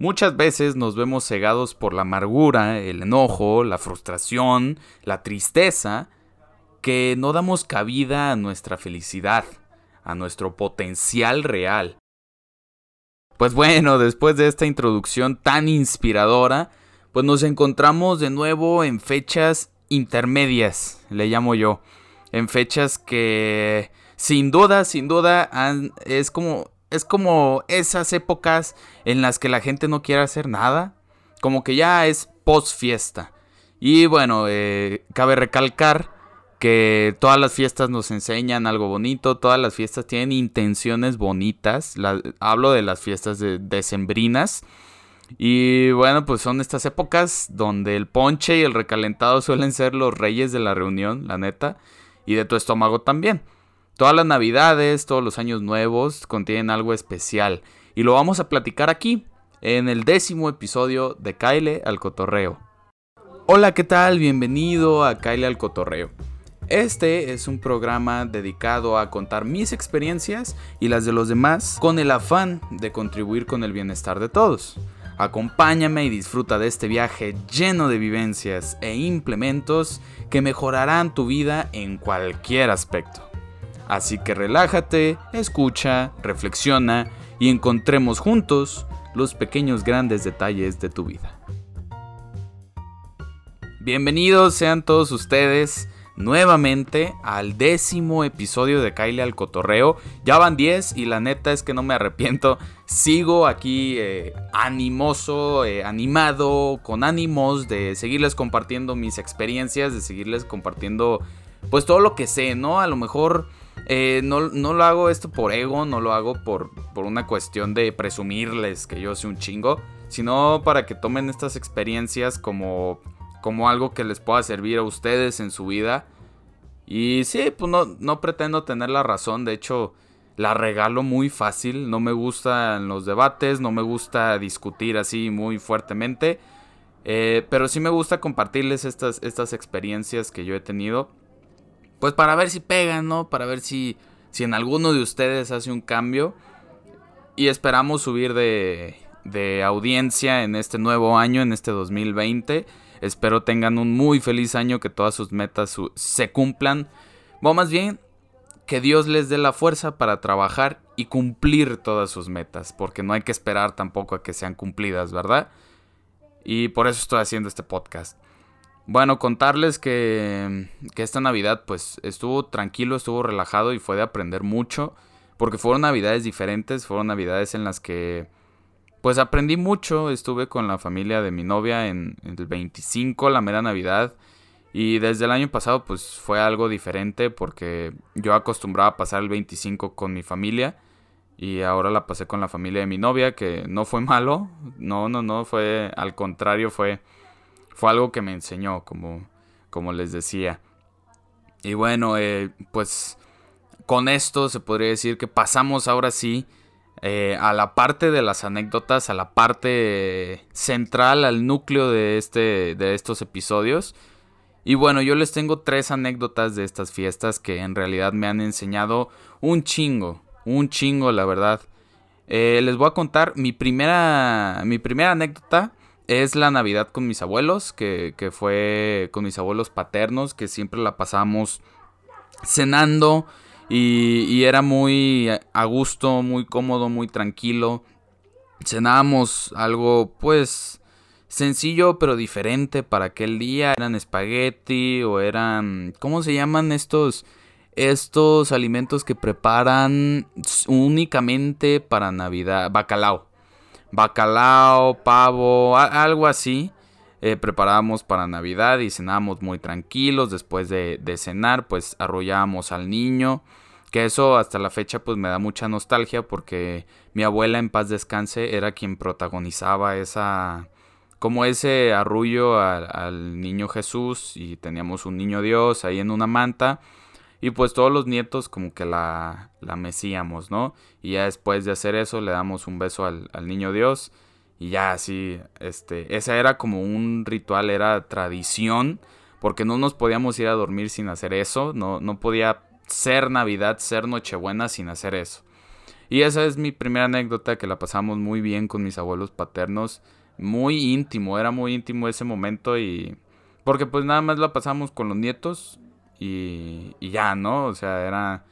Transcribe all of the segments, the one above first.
Muchas veces nos vemos cegados por la amargura, el enojo, la frustración, la tristeza, que no damos cabida a nuestra felicidad, a nuestro potencial real. Pues bueno, después de esta introducción tan inspiradora, pues nos encontramos de nuevo en fechas intermedias, le llamo yo, en fechas que sin duda, sin duda es como es como esas épocas en las que la gente no quiere hacer nada, como que ya es post fiesta. Y bueno, eh, cabe recalcar que todas las fiestas nos enseñan algo bonito, todas las fiestas tienen intenciones bonitas. hablo de las fiestas de, decembrinas. Y bueno, pues son estas épocas donde el ponche y el recalentado suelen ser los reyes de la reunión, la neta, y de tu estómago también. Todas las navidades, todos los años nuevos contienen algo especial y lo vamos a platicar aquí en el décimo episodio de Kyle al Cotorreo. Hola, ¿qué tal? Bienvenido a Kyle al Cotorreo. Este es un programa dedicado a contar mis experiencias y las de los demás con el afán de contribuir con el bienestar de todos. Acompáñame y disfruta de este viaje lleno de vivencias e implementos que mejorarán tu vida en cualquier aspecto. Así que relájate, escucha, reflexiona y encontremos juntos los pequeños grandes detalles de tu vida. Bienvenidos sean todos ustedes nuevamente al décimo episodio de Kyle al Cotorreo. Ya van 10 y la neta es que no me arrepiento. Sigo aquí eh, animoso, eh, animado, con ánimos de seguirles compartiendo mis experiencias, de seguirles compartiendo pues todo lo que sé, ¿no? A lo mejor eh, no, lo hago esto por ego, no lo hago por, por una cuestión de presumirles que yo soy un chingo, sino para que tomen estas experiencias como, como algo que les pueda servir a ustedes en su vida. Y sí, pues no, no pretendo tener la razón, de hecho la regalo muy fácil, no me gustan los debates, no me gusta discutir así muy fuertemente, eh, pero sí me gusta compartirles estas, estas experiencias que yo he tenido pues para ver si pegan, ¿no? Para ver si, si en alguno de ustedes hace un cambio. Y esperamos subir de, de audiencia en este nuevo año, en este 2020. Espero tengan un muy feliz año, que todas sus metas se cumplan. O más bien, que Dios les dé la fuerza para trabajar y cumplir todas sus metas. Porque no hay que esperar tampoco a que sean cumplidas, ¿verdad? Y por eso estoy haciendo este podcast. Bueno, contarles que, que esta Navidad pues estuvo tranquilo, estuvo relajado y fue de aprender mucho. Porque fueron Navidades diferentes, fueron Navidades en las que pues aprendí mucho. Estuve con la familia de mi novia en, el 25, la mera Navidad. Y desde el año pasado pues fue algo diferente porque yo acostumbraba a pasar el 25 con mi familia. Y ahora la pasé con la familia de mi novia, que no fue malo. No, no, no, fue al contrario, fue fue algo que me enseñó, como, como les decía. Y bueno, eh, pues con esto se podría decir que pasamos ahora sí eh, a la parte de las anécdotas, a la parte central, al núcleo de, este, de estos episodios. Y bueno, yo les tengo tres anécdotas de estas fiestas que en realidad me han enseñado un chingo, un chingo, la verdad. Eh, les voy a contar mi primera, mi primera anécdota es la Navidad con mis abuelos, que, fue con mis abuelos paternos, que siempre la pasamos cenando y, era muy a gusto, muy cómodo, muy tranquilo. Cenábamos algo pues sencillo pero diferente para aquel día. Eran espagueti o eran... ¿Cómo se llaman estos? Estos alimentos que preparan únicamente para Navidad. Bacalao bacalao, pavo, algo así. Eh, preparábamos para Navidad y cenábamos muy tranquilos. Después de, cenar, pues arrollábamos al niño. Que eso hasta la fecha pues me da mucha nostalgia porque mi abuela en paz descanse era quien protagonizaba esa... como ese arrullo al niño Jesús y teníamos un niño Dios ahí en una manta y pues todos los nietos como que la, la mesíamos, ¿no? Y ya después de hacer eso le damos un beso al, niño Dios. Y ya así, este, esa era como un ritual, era tradición, porque no nos podíamos ir a dormir sin hacer eso, no, no podía ser Navidad, ser Nochebuena sin hacer eso. Y esa es mi primera anécdota que la pasamos muy bien con mis abuelos paternos. Muy íntimo, era muy íntimo ese momento y... Porque pues nada más la pasamos con los nietos y, y ya, ¿no? O sea, era...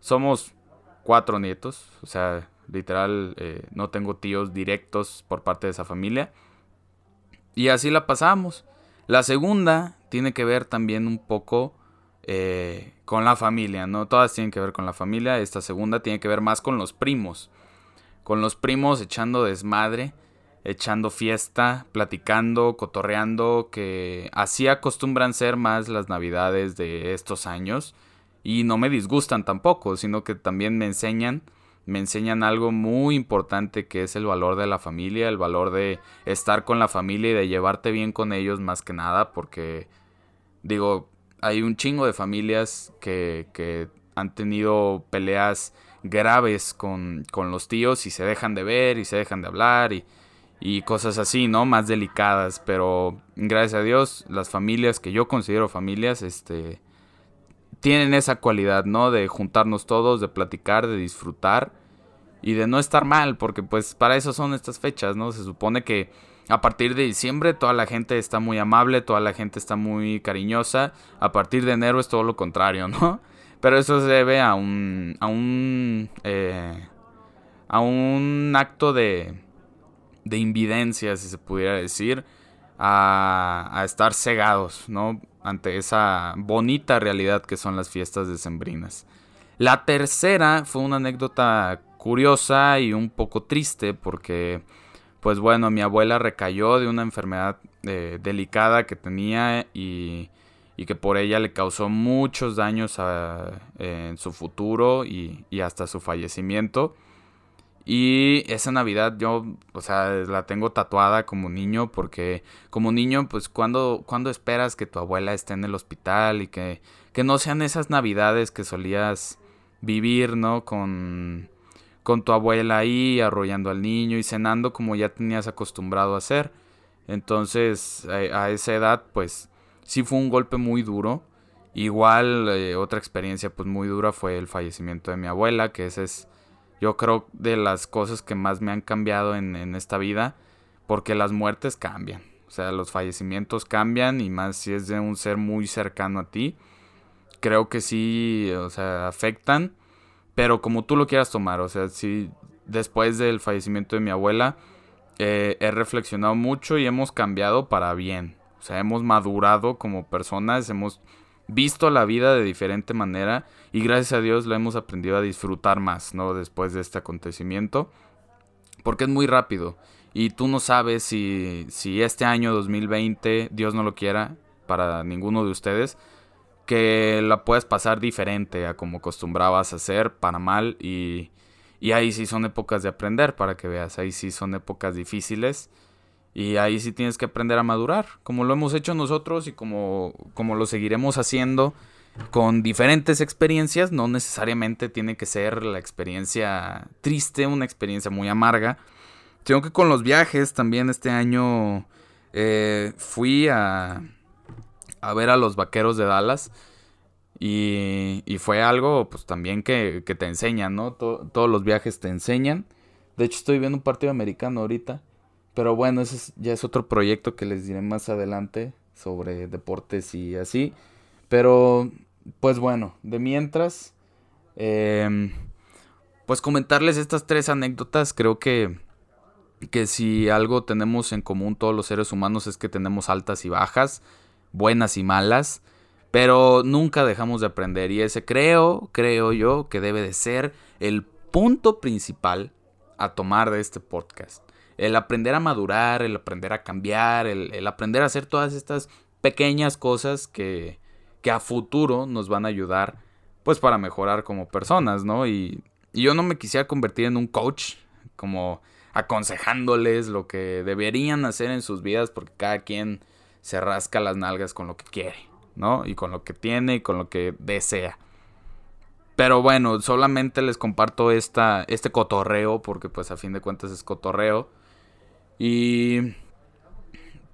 Somos cuatro nietos, o sea, literal, eh, no tengo tíos directos por parte de esa familia. Y así la pasamos. La segunda tiene que ver también un poco eh, con la familia, ¿no? Todas tienen que ver con la familia. Esta segunda tiene que ver más con los primos. Con los primos echando desmadre, echando fiesta, platicando, cotorreando, que así acostumbran ser más las navidades de estos años. Y no me disgustan tampoco, sino que también me enseñan me enseñan algo muy importante que es el valor de la familia, el valor de estar con la familia y de llevarte bien con ellos más que nada, porque digo, hay un chingo de familias que, que han tenido peleas graves con, con, los tíos y se dejan de ver y se dejan de hablar y, y cosas así, ¿no? Más delicadas, pero gracias a Dios las familias que yo considero familias, este tienen esa cualidad, ¿no? De juntarnos todos, de platicar, de disfrutar y de no estar mal, porque pues para eso son estas fechas, ¿no? Se supone que a partir de diciembre toda la gente está muy amable, toda la gente está muy cariñosa, a partir de enero es todo lo contrario, ¿no? Pero eso se debe a un, a un, eh, a un acto de, de invidencia, si se pudiera decir, a, a estar cegados, ¿no? ante esa bonita realidad que son las fiestas decembrinas. La tercera fue una anécdota curiosa y un poco triste porque, pues bueno, mi abuela recayó de una enfermedad eh, delicada que tenía y, y, que por ella le causó muchos daños en su futuro y, y hasta su fallecimiento. Y esa Navidad yo, o sea, la tengo tatuada como niño porque como niño, pues cuando, cuando esperas que tu abuela esté en el hospital y que, que no sean esas Navidades que solías vivir, ¿no? Con, con tu abuela ahí arrollando al niño y cenando como ya tenías acostumbrado a hacer. Entonces, a, esa edad, pues sí fue un golpe muy duro. Igual, eh, otra experiencia pues muy dura fue el fallecimiento de mi abuela, que ese es yo creo de las cosas que más me han cambiado en, esta vida, porque las muertes cambian, o sea, los fallecimientos cambian y más si es de un ser muy cercano a ti, creo que sí, o sea, afectan, pero como tú lo quieras tomar, o sea, sí, después del fallecimiento de mi abuela, eh, he reflexionado mucho y hemos cambiado para bien, o sea, hemos madurado como personas, hemos visto la vida de diferente manera y gracias a Dios la hemos aprendido a disfrutar más, ¿no? Después de este acontecimiento, porque es muy rápido y tú no sabes si, si este año 2020, Dios no lo quiera, para ninguno de ustedes, que la puedes pasar diferente a como acostumbrabas a hacer, para mal, y, y ahí sí son épocas de aprender, para que veas, ahí sí son épocas difíciles y ahí sí tienes que aprender a madurar, como lo hemos hecho nosotros y como, como lo seguiremos haciendo con diferentes experiencias. No necesariamente tiene que ser la experiencia triste, una experiencia muy amarga. Sino que con los viajes también este año eh, fui a, a ver a los vaqueros de Dallas. Y, y fue algo pues también que, que te enseñan, ¿no? todos los viajes te enseñan. De hecho estoy viendo un partido americano ahorita. Pero bueno, ese ya es otro proyecto que les diré más adelante sobre deportes y así. Pero, pues bueno, de mientras, em, pues comentarles estas tres anécdotas. Creo que, que si algo tenemos en común todos los seres humanos es que tenemos altas y bajas, buenas y malas. Pero nunca dejamos de aprender y ese creo, creo yo, que debe de ser el punto principal a tomar de este podcast el aprender a madurar, el aprender a cambiar, el, aprender a hacer todas estas pequeñas cosas que, que, a futuro nos van a ayudar pues para mejorar como personas, ¿no? Y, y yo no me quisiera convertir en un coach, como aconsejándoles lo que deberían hacer en sus vidas, porque cada quien se rasca las nalgas con lo que quiere, ¿no? Y con lo que tiene y con lo que desea. Pero bueno, solamente les comparto esta, este cotorreo, porque pues a fin de cuentas es cotorreo. Y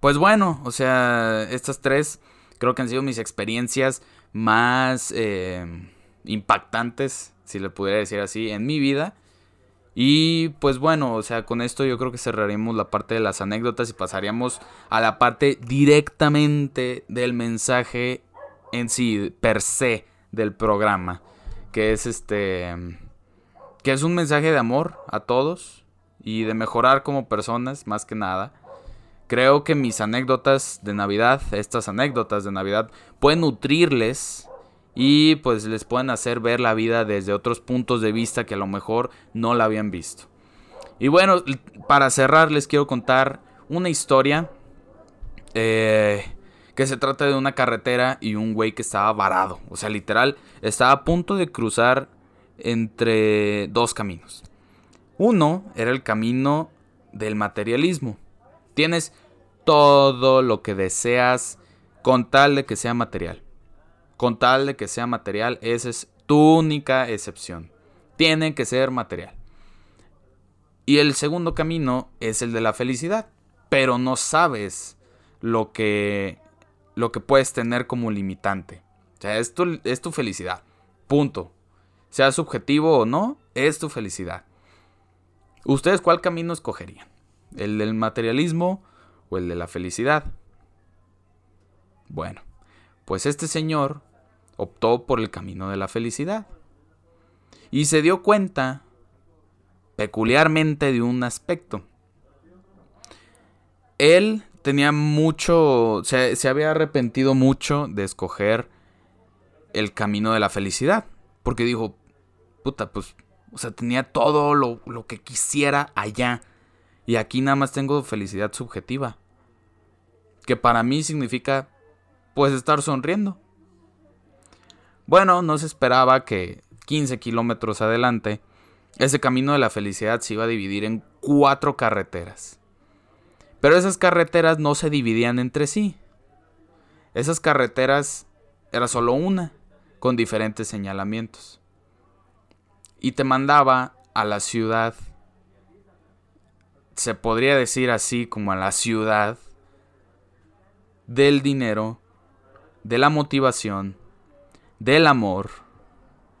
pues bueno, o sea, estas tres creo que han sido mis experiencias más eh, impactantes, si le pudiera decir así, en mi vida. Y pues bueno, o sea, con esto yo creo que cerraríamos la parte de las anécdotas y pasaríamos a la parte directamente del mensaje en sí, per se, del programa. Que es este. Que es un mensaje de amor a todos y de mejorar como personas, más que nada. Creo que mis anécdotas de Navidad, estas anécdotas de Navidad, pueden nutrirles y pues les pueden hacer ver la vida desde otros puntos de vista que a lo mejor no la habían visto. Y bueno, para cerrar les quiero contar una historia eh, que se trata de una carretera y un güey que estaba varado. O sea, literal, estaba a punto de cruzar entre dos caminos. Uno era el camino del materialismo. Tienes todo lo que deseas con tal de que sea material con tal de que sea material, esa es tu única excepción. Tiene que ser material. Y el segundo camino es el de la felicidad, pero no sabes lo que lo que puedes tener como limitante. O sea, es tu, es tu felicidad. Punto. Sea subjetivo o no, es tu felicidad. ¿Ustedes cuál camino escogerían? ¿El del materialismo o el de la felicidad? Bueno, pues este señor optó por el camino de la felicidad. Y se dio cuenta peculiarmente de un aspecto. Él tenía mucho, se, había arrepentido mucho de escoger el camino de la felicidad. Porque dijo, puta, pues, o sea, tenía todo lo, lo que quisiera allá. Y aquí nada más tengo felicidad subjetiva. Que para mí significa, pues, estar sonriendo. Bueno, no se esperaba que 15 kilómetros adelante, ese camino de la felicidad se iba a dividir en cuatro carreteras. Pero esas carreteras no se dividían entre sí. Esas carreteras era solo una, con diferentes señalamientos. Y te mandaba a la ciudad, se podría decir así como a la ciudad del dinero, de la motivación, del amor,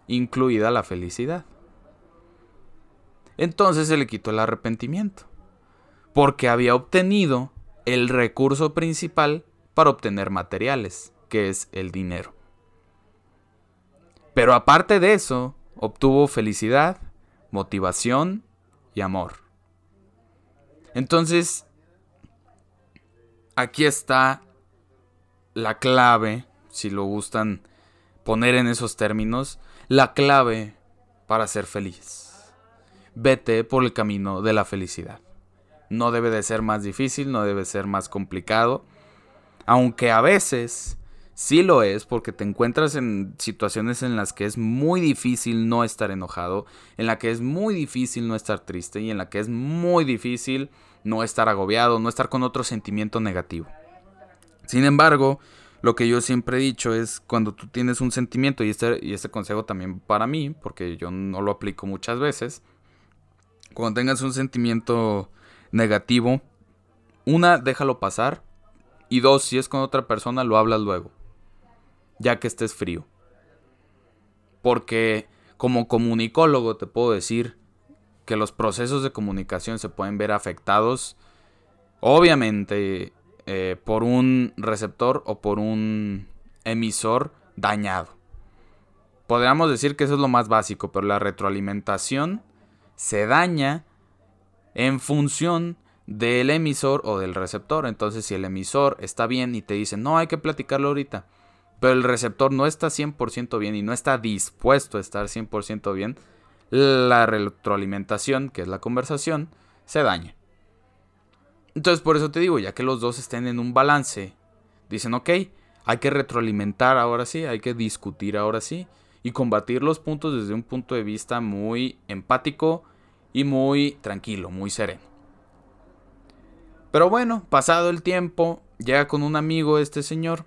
incluida la felicidad. Entonces se le quitó el arrepentimiento, porque había obtenido el recurso principal para obtener materiales, que es el dinero. Pero aparte de eso, obtuvo felicidad, motivación y amor. Entonces, aquí está la clave, si lo gustan poner en esos términos la clave para ser feliz. Vete por el camino de la felicidad. No debe de ser más difícil, no debe ser más complicado, aunque a veces sí lo es porque te encuentras en situaciones en las que es muy difícil no estar enojado, en la que es muy difícil no estar triste y en la que es muy difícil no estar agobiado, no estar con otro sentimiento negativo. Sin embargo, lo que yo siempre he dicho es cuando tú tienes un sentimiento, y este, y este consejo también para mí, porque yo no lo aplico muchas veces, cuando tengas un sentimiento negativo, una, déjalo pasar, y dos, si es con otra persona, lo hablas luego, ya que estés frío. Porque como comunicólogo te puedo decir que los procesos de comunicación se pueden ver afectados, obviamente eh, por un receptor o por un emisor dañado. Podríamos decir que eso es lo más básico, pero la retroalimentación se daña en función del emisor o del receptor. Entonces, si el emisor está bien y te dice, no, hay que platicarlo ahorita, pero el receptor no está 100% bien y no está dispuesto a estar 100% bien, la retroalimentación, que es la conversación, se daña. Entonces por eso te digo, ya que los dos estén en un balance, dicen, ok, hay que retroalimentar ahora sí, hay que discutir ahora sí y combatir los puntos desde un punto de vista muy empático y muy tranquilo, muy sereno. Pero bueno, pasado el tiempo, llega con un amigo este señor.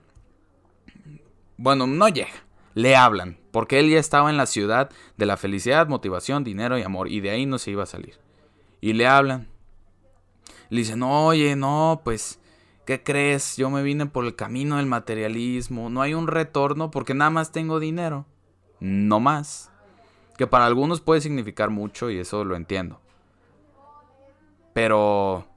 Bueno, no llega, le hablan, porque él ya estaba en la ciudad de la felicidad, motivación, dinero y amor, y de ahí no se iba a salir. Y le hablan, le dicen, oye, no, pues, ¿qué crees? Yo me vine por el camino del materialismo, no hay un retorno porque nada más tengo dinero, no más. Que para algunos puede significar mucho y eso lo entiendo. Pero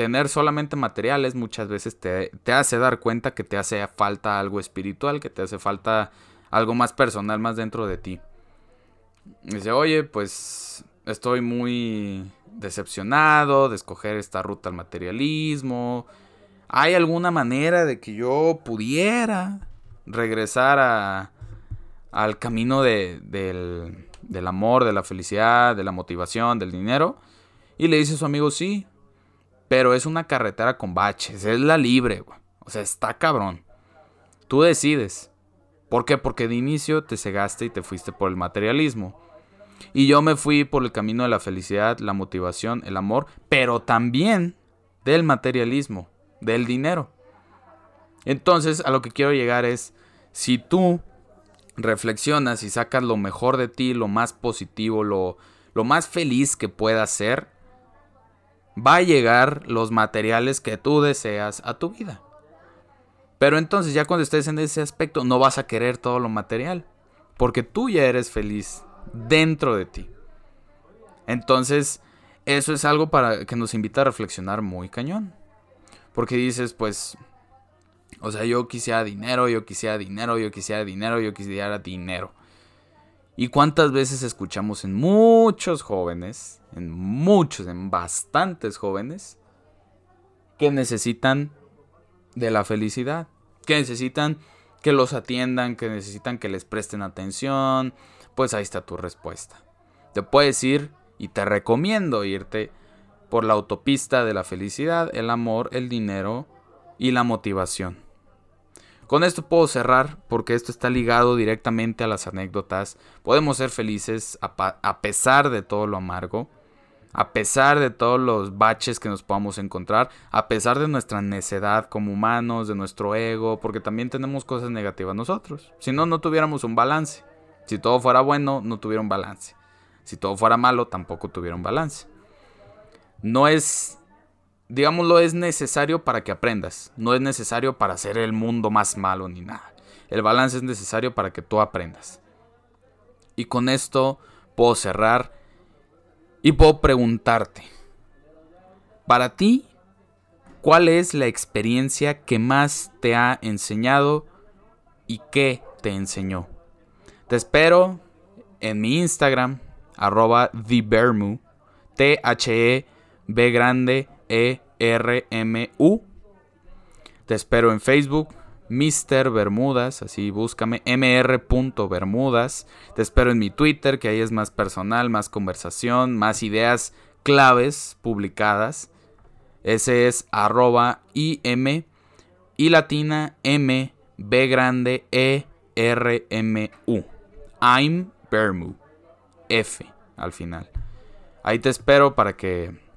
tener solamente materiales muchas veces te, te, hace dar cuenta que te hace falta algo espiritual, que te hace falta algo más personal, más dentro de ti. Dice, oye, pues estoy muy decepcionado de escoger esta ruta al materialismo. ¿Hay alguna manera de que yo pudiera regresar a, al camino de, del, del amor, de la felicidad, de la motivación, del dinero? Y le dice a su amigo, sí, pero es una carretera con baches, es la libre, O sea, está cabrón. Tú decides. ¿Por qué? Porque de inicio te cegaste y te fuiste por el materialismo. Y yo me fui por el camino de la felicidad, la motivación, el amor, pero también del materialismo, del dinero. Entonces, a lo que quiero llegar es, si tú reflexionas y sacas lo mejor de ti, lo más positivo, lo, lo más feliz que puedas ser, va a llegar los materiales que tú deseas a tu vida. Pero entonces ya cuando estés en ese aspecto no vas a querer todo lo material, porque tú ya eres feliz dentro de ti. Entonces, eso es algo para que nos invita a reflexionar muy cañón. Porque dices, pues, o sea, yo quisiera dinero, yo quisiera dinero, yo quisiera dinero, yo quisiera dinero. ¿Y cuántas veces escuchamos en muchos jóvenes, en muchos, en bastantes jóvenes, que necesitan de la felicidad, que necesitan que los atiendan, que necesitan que les presten atención? Pues ahí está tu respuesta. Te puedes ir y te recomiendo irte por la autopista de la felicidad, el amor, el dinero y la motivación. Con esto puedo cerrar porque esto está ligado directamente a las anécdotas. Podemos ser felices a, pesar de todo lo amargo, a pesar de todos los baches que nos podamos encontrar, a pesar de nuestra necedad como humanos, de nuestro ego, porque también tenemos cosas negativas nosotros. Si no, no tuviéramos un balance. Si todo fuera bueno, no tuviera un balance. Si todo fuera malo, tampoco tuviera un balance. No es digámoslo, es necesario para que aprendas. No es necesario para hacer el mundo más malo ni nada. El balance es necesario para que tú aprendas. Y con esto puedo cerrar y puedo preguntarte. Para ti, ¿cuál es la experiencia que más te ha enseñado y qué te enseñó? Te espero en mi Instagram, arroba TheBermu, T-H-E-B grande e-R-M-U. Te espero en Facebook, Mr. Bermudas, así búscame, mr.bermudas. Te espero en mi Twitter, que ahí es más personal, más conversación, más ideas claves publicadas. Ese es arroba im y latina m b grande e r m u. I'm Bermu. F al final. Ahí te espero para que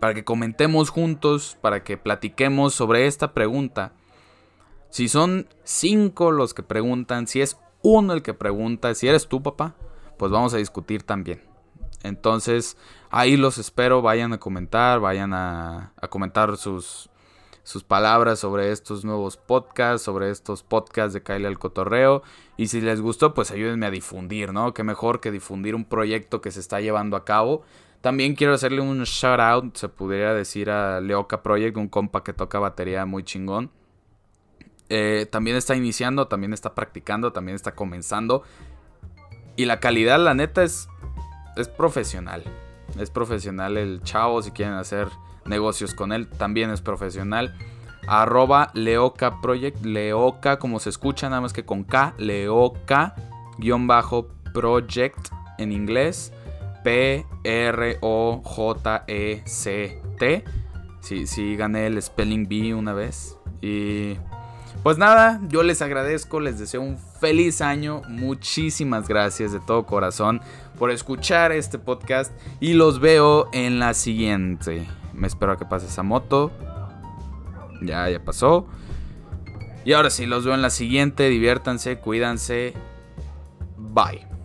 para que comentemos juntos, para que platiquemos sobre esta pregunta. Si son cinco los que preguntan, si es uno el que pregunta, si eres tú papá, pues vamos a discutir también. Entonces, ahí los espero, vayan a comentar, vayan a, comentar sus, sus palabras sobre estos nuevos podcasts, sobre estos podcasts de Kyle al Cotorreo. Y si les gustó, pues ayúdenme a difundir, ¿no? Qué mejor que difundir un proyecto que se está llevando a cabo también quiero hacerle un shout out, se pudiera decir, a Leoka Project, un compa que toca batería muy chingón. Eh, también está iniciando, también está practicando, también está comenzando. Y la calidad, la neta, es, es profesional. Es profesional el chavo, si quieren hacer negocios con él, también es profesional. Arroba Leoka Project, Leoka como se escucha, nada más que con K, Leoka, guion bajo Project en inglés. P-R-O-J-E-C-T. Sí, sí, gané el Spelling Bee una vez. Y pues nada, yo les agradezco, les deseo un feliz año. Muchísimas gracias de todo corazón por escuchar este podcast. Y los veo en la siguiente. Me espero a que pase esa moto. Ya, ya pasó. Y ahora sí, los veo en la siguiente. Diviértanse, cuídense. Bye.